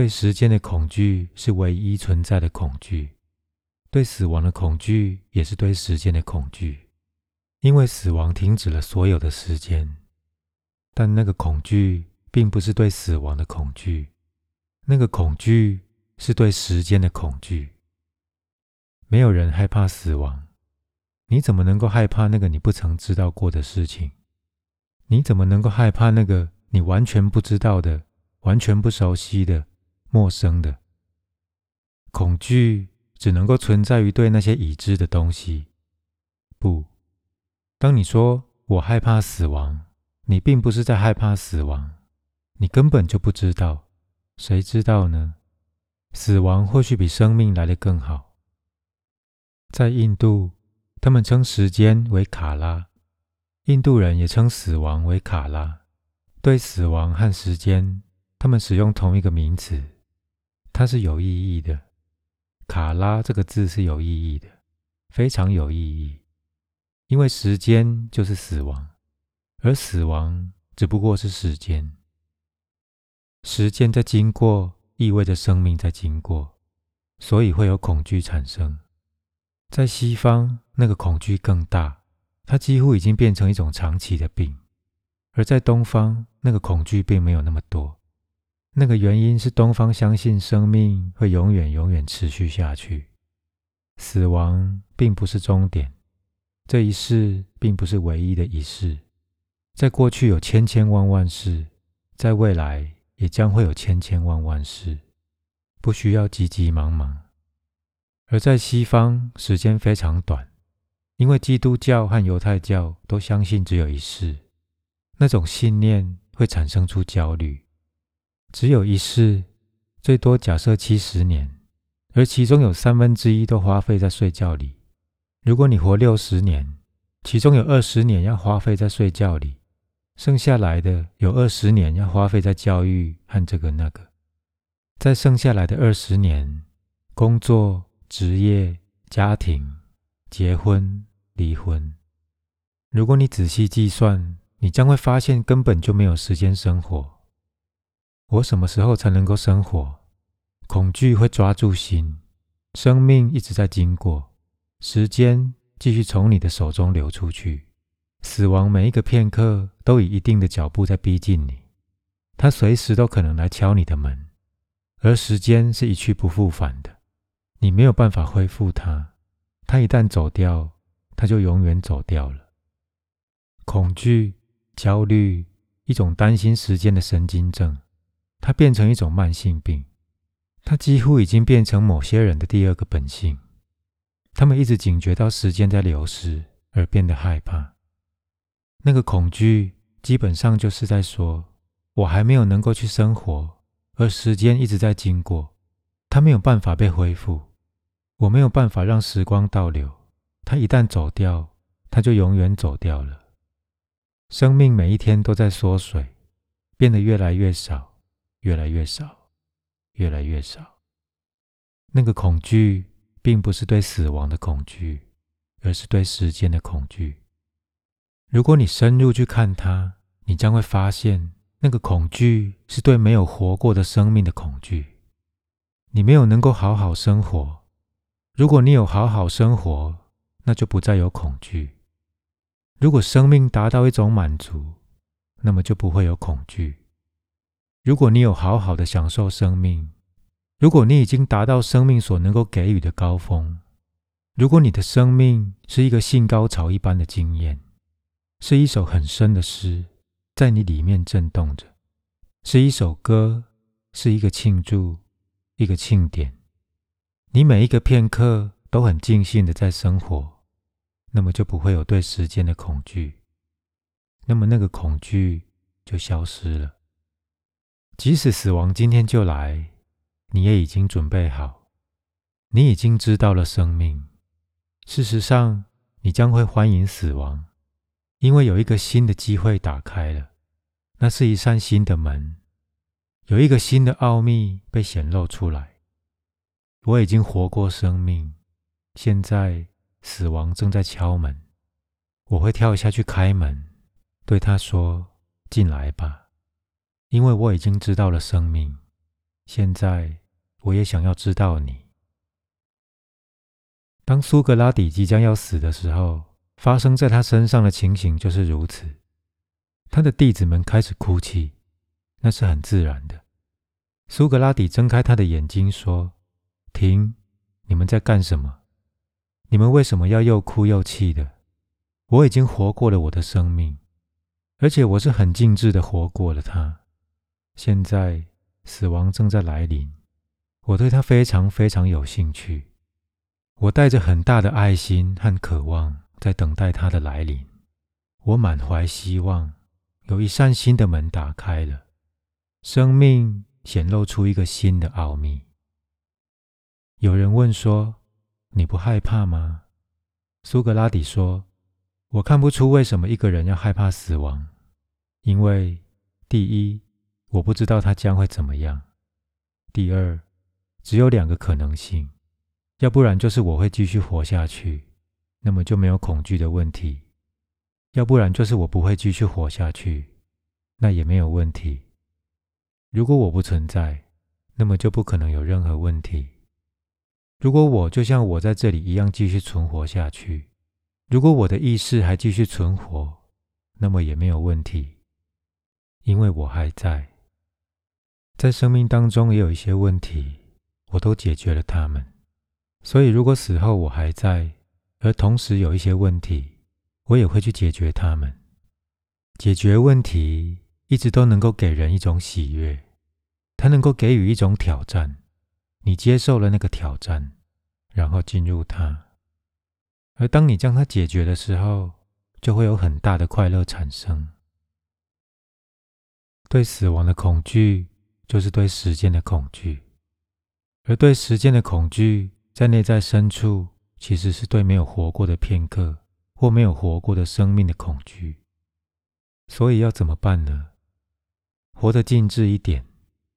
对时间的恐惧是唯一存在的恐惧，对死亡的恐惧也是对时间的恐惧，因为死亡停止了所有的时间。但那个恐惧并不是对死亡的恐惧，那个恐惧是对时间的恐惧。没有人害怕死亡，你怎么能够害怕那个你不曾知道过的事情？你怎么能够害怕那个你完全不知道的、完全不熟悉的、陌生的？恐惧只能够存在于对那些已知的东西。不，当你说我害怕死亡，你并不是在害怕死亡，你根本就不知道。谁知道呢？死亡或许比生命来得更好。在印度，他们称时间为卡拉。印度人也称死亡为卡拉，对死亡和时间，他们使用同一个名词，它是有意义的。卡拉这个字是有意义的，非常有意义，因为时间就是死亡，而死亡只不过是时间。时间在经过，意味着生命在经过，所以会有恐惧产生。在西方，那个恐惧更大。它几乎已经变成一种长期的病，而在东方，那个恐惧并没有那么多。那个原因是东方相信生命会永远、永远持续下去，死亡并不是终点，这一世并不是唯一的一世。在过去有千千万万世，在未来也将会有千千万万世，不需要急急忙忙。而在西方，时间非常短。因为基督教和犹太教都相信只有一世，那种信念会产生出焦虑。只有一世，最多假设七十年，而其中有三分之一都花费在睡觉里。如果你活六十年，其中有二十年要花费在睡觉里，剩下来的有二十年要花费在教育和这个那个。在剩下来的二十年，工作、职业、家庭、结婚。离婚。如果你仔细计算，你将会发现根本就没有时间生活。我什么时候才能够生活？恐惧会抓住心，生命一直在经过，时间继续从你的手中流出去。死亡每一个片刻都以一定的脚步在逼近你，它随时都可能来敲你的门。而时间是一去不复返的，你没有办法恢复它。它一旦走掉。它就永远走掉了。恐惧、焦虑，一种担心时间的神经症，它变成一种慢性病。它几乎已经变成某些人的第二个本性。他们一直警觉到时间在流失，而变得害怕。那个恐惧基本上就是在说：我还没有能够去生活，而时间一直在经过，它没有办法被恢复。我没有办法让时光倒流。他一旦走掉，他就永远走掉了。生命每一天都在缩水，变得越来越少，越来越少，越来越少。那个恐惧并不是对死亡的恐惧，而是对时间的恐惧。如果你深入去看它，你将会发现，那个恐惧是对没有活过的生命的恐惧。你没有能够好好生活。如果你有好好生活，那就不再有恐惧。如果生命达到一种满足，那么就不会有恐惧。如果你有好好的享受生命，如果你已经达到生命所能够给予的高峰，如果你的生命是一个性高潮一般的经验，是一首很深的诗，在你里面震动着，是一首歌，是一个庆祝，一个庆典。你每一个片刻都很尽兴的在生活。那么就不会有对时间的恐惧，那么那个恐惧就消失了。即使死亡今天就来，你也已经准备好，你已经知道了生命。事实上，你将会欢迎死亡，因为有一个新的机会打开了，那是一扇新的门，有一个新的奥秘被显露出来。我已经活过生命，现在。死亡正在敲门，我会跳下去开门，对他说：“进来吧，因为我已经知道了生命，现在我也想要知道你。当苏格拉底即将要死的时候，发生在他身上的情形就是如此。他的弟子们开始哭泣，那是很自然的。苏格拉底睁开他的眼睛说：“停，你们在干什么？你们为什么要又哭又气的？我已经活过了我的生命，而且我是很尽致的活过了它。现在死亡正在来临，我对它非常非常有兴趣。”我带着很大的爱心和渴望，在等待他的来临。我满怀希望，有一扇新的门打开了，生命显露出一个新的奥秘。有人问说：“你不害怕吗？”苏格拉底说：“我看不出为什么一个人要害怕死亡，因为第一，我不知道他将会怎么样；第二，只有两个可能性。”要不然就是我会继续活下去，那么就没有恐惧的问题；要不然就是我不会继续活下去，那也没有问题。如果我不存在，那么就不可能有任何问题。如果我就像我在这里一样继续存活下去，如果我的意识还继续存活，那么也没有问题，因为我还在。在生命当中也有一些问题，我都解决了它们。所以，如果死后我还在，而同时有一些问题，我也会去解决它们。解决问题一直都能够给人一种喜悦，它能够给予一种挑战。你接受了那个挑战，然后进入它，而当你将它解决的时候，就会有很大的快乐产生。对死亡的恐惧，就是对时间的恐惧，而对时间的恐惧。在内在深处，其实是对没有活过的片刻或没有活过的生命的恐惧。所以要怎么办呢？活得静致一点，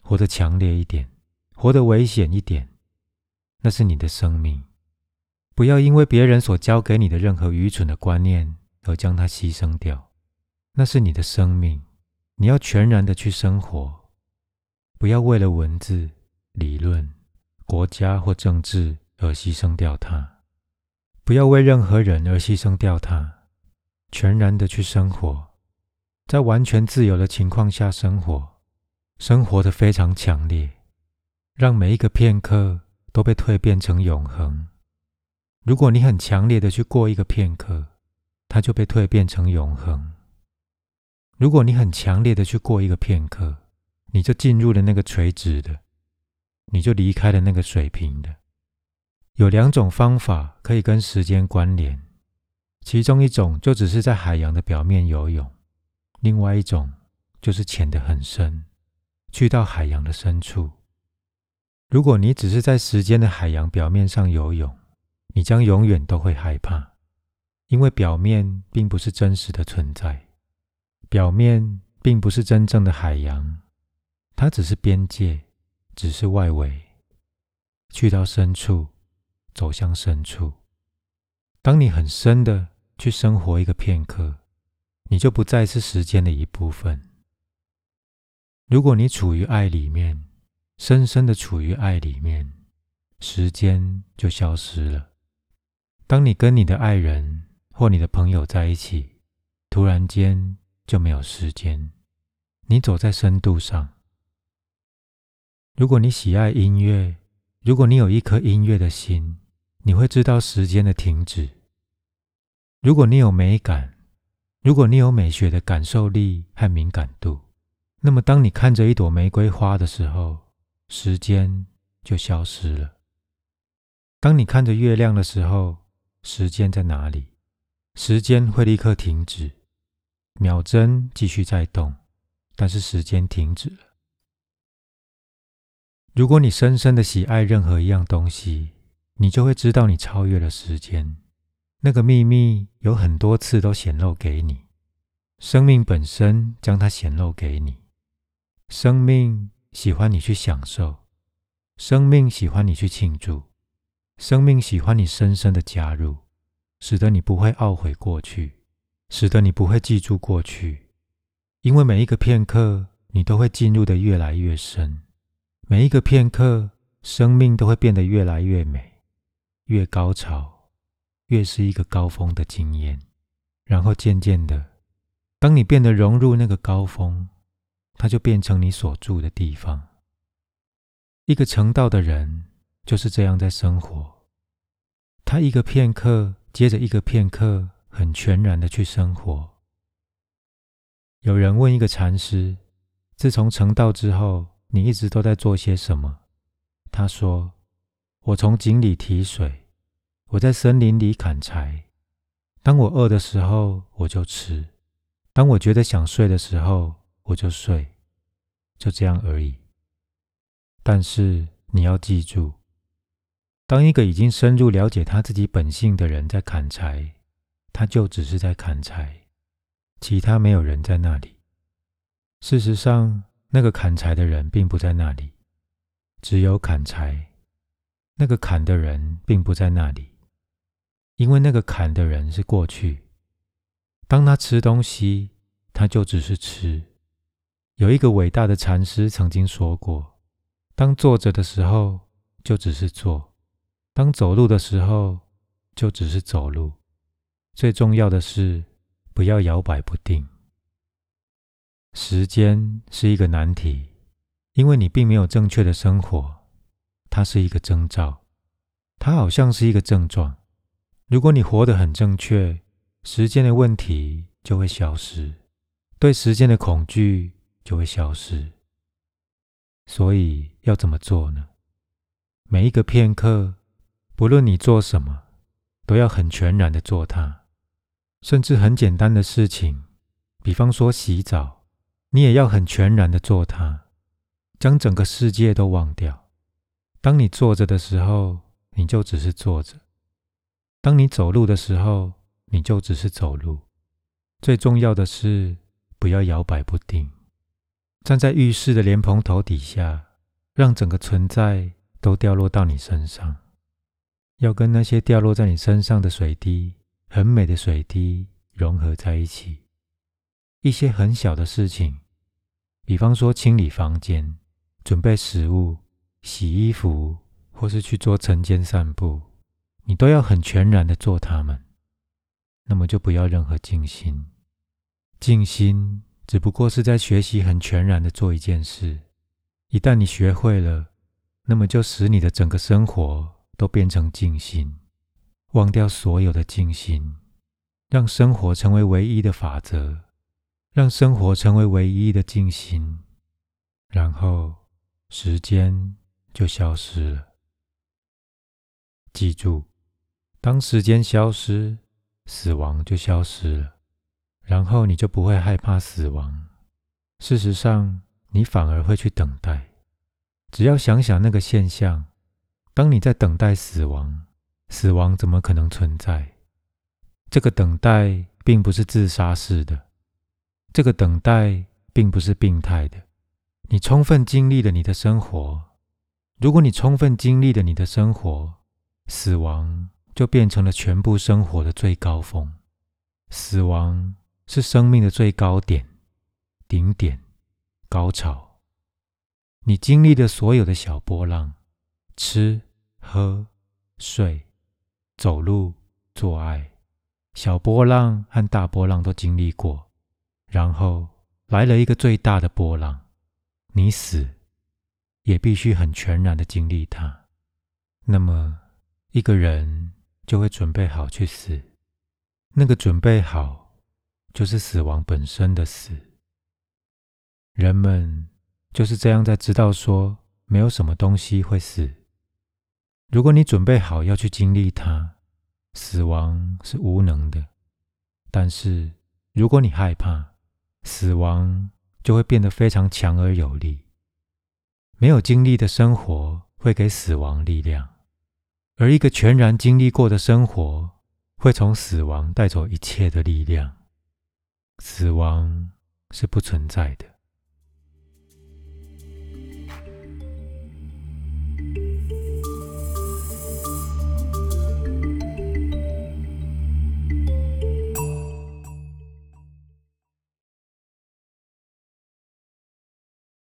活得强烈一点，活得危险一点。那是你的生命，不要因为别人所教给你的任何愚蠢的观念而将它牺牲掉。那是你的生命，你要全然的去生活，不要为了文字、理论、国家或政治。而牺牲掉它，不要为任何人而牺牲掉它，全然的去生活，在完全自由的情况下生活，生活的非常强烈，让每一个片刻都被蜕变成永恒。如果你很强烈的去过一个片刻，它就被蜕变成永恒；如果你很强烈的去过一个片刻，你就进入了那个垂直的，你就离开了那个水平的。有两种方法可以跟时间关联，其中一种就只是在海洋的表面游泳，另外一种就是潜得很深，去到海洋的深处。如果你只是在时间的海洋表面上游泳，你将永远都会害怕，因为表面并不是真实的存在，表面并不是真正的海洋，它只是边界，只是外围。去到深处。走向深处。当你很深的去生活一个片刻，你就不再是时间的一部分。如果你处于爱里面，深深的处于爱里面，时间就消失了。当你跟你的爱人或你的朋友在一起，突然间就没有时间。你走在深度上。如果你喜爱音乐，如果你有一颗音乐的心。你会知道时间的停止。如果你有美感，如果你有美学的感受力和敏感度，那么当你看着一朵玫瑰花的时候，时间就消失了。当你看着月亮的时候，时间在哪里？时间会立刻停止，秒针继续在动，但是时间停止了。如果你深深的喜爱任何一样东西，你就会知道，你超越了时间。那个秘密有很多次都显露给你，生命本身将它显露给你。生命喜欢你去享受，生命喜欢你去庆祝，生命喜欢你深深的加入，使得你不会懊悔过去，使得你不会记住过去。因为每一个片刻，你都会进入的越来越深，每一个片刻，生命都会变得越来越美，越高潮，越是一个高峰的经验。然后渐渐的，当你变得融入那个高峰，它就变成你所住的地方。一个成道的人就是这样在生活，他一个片刻接着一个片刻，很全然的去生活。有人问一个禅师：“自从成道之后，你一直都在做些什么？”他说：“我从井里提水，我在森林里砍柴。当我饿的时候，我就吃；当我觉得想睡的时候，我就睡，就这样而已。”但是你要记住，当一个已经深入了解他自己本性的人在砍柴，他就只是在砍柴，其他没有人在那里。事实上，那个砍柴的人并不在那里，只有砍柴。那个砍的人并不在那里，因为那个砍的人是过去。当他吃东西，他就只是吃。有一个伟大的禅师曾经说过。当坐着的时候，就只是坐；当走路的时候，就只是走路。最重要的是，不要摇摆不定。时间是一个难题，因为你并没有正确的生活，它是一个征兆，它好像是一个症状。如果你活得很正确，时间的问题就会消失，对时间的恐惧就会消失。所以要怎么做呢？每一个片刻，不论你做什么，都要很全然的做它。甚至很简单的事情，比方说洗澡，你也要很全然的做它，将整个世界都忘掉。当你坐着的时候，你就只是坐着；当你走路的时候，你就只是走路。最重要的是，不要摇摆不定。站在浴室的莲蓬头底下，让整个存在都掉落到你身上，要跟那些掉落在你身上的水滴，很美的水滴融合在一起。一些很小的事情，比方说清理房间、准备食物、洗衣服，或是去做晨间散步，你都要很全然的做它们。那么就不要任何静心，静心。只不过是在学习很全然的做一件事，一旦你学会了，那么就使你的整个生活都变成静心，忘掉所有的静心，让生活成为唯一的法则，让生活成为唯一的进行，然后时间就消失了。记住，当时间消失，死亡就消失了。然后你就不会害怕死亡。事实上，你反而会去等待。只要想想那个现象：当你在等待死亡，死亡怎么可能存在？这个等待并不是自杀式的，这个等待并不是病态的。你充分经历了你的生活。如果你充分经历了你的生活，死亡就变成了全部生活的最高峰。死亡。是生命的最高点、顶点、高潮。你经历的所有的小波浪，吃、喝、睡、走路、做爱，小波浪和大波浪都经历过，然后来了一个最大的波浪，你死也必须很全然的经历它。那么，一个人就会准备好去死。那个准备好。就是死亡本身的死。人们就是这样在知道说，没有什么东西会死。如果你准备好要去经历它，死亡是无能的；但是如果你害怕，死亡就会变得非常强而有力。没有经历的生活会给死亡力量，而一个全然经历过的生活会从死亡带走一切的力量。死亡是不存在的。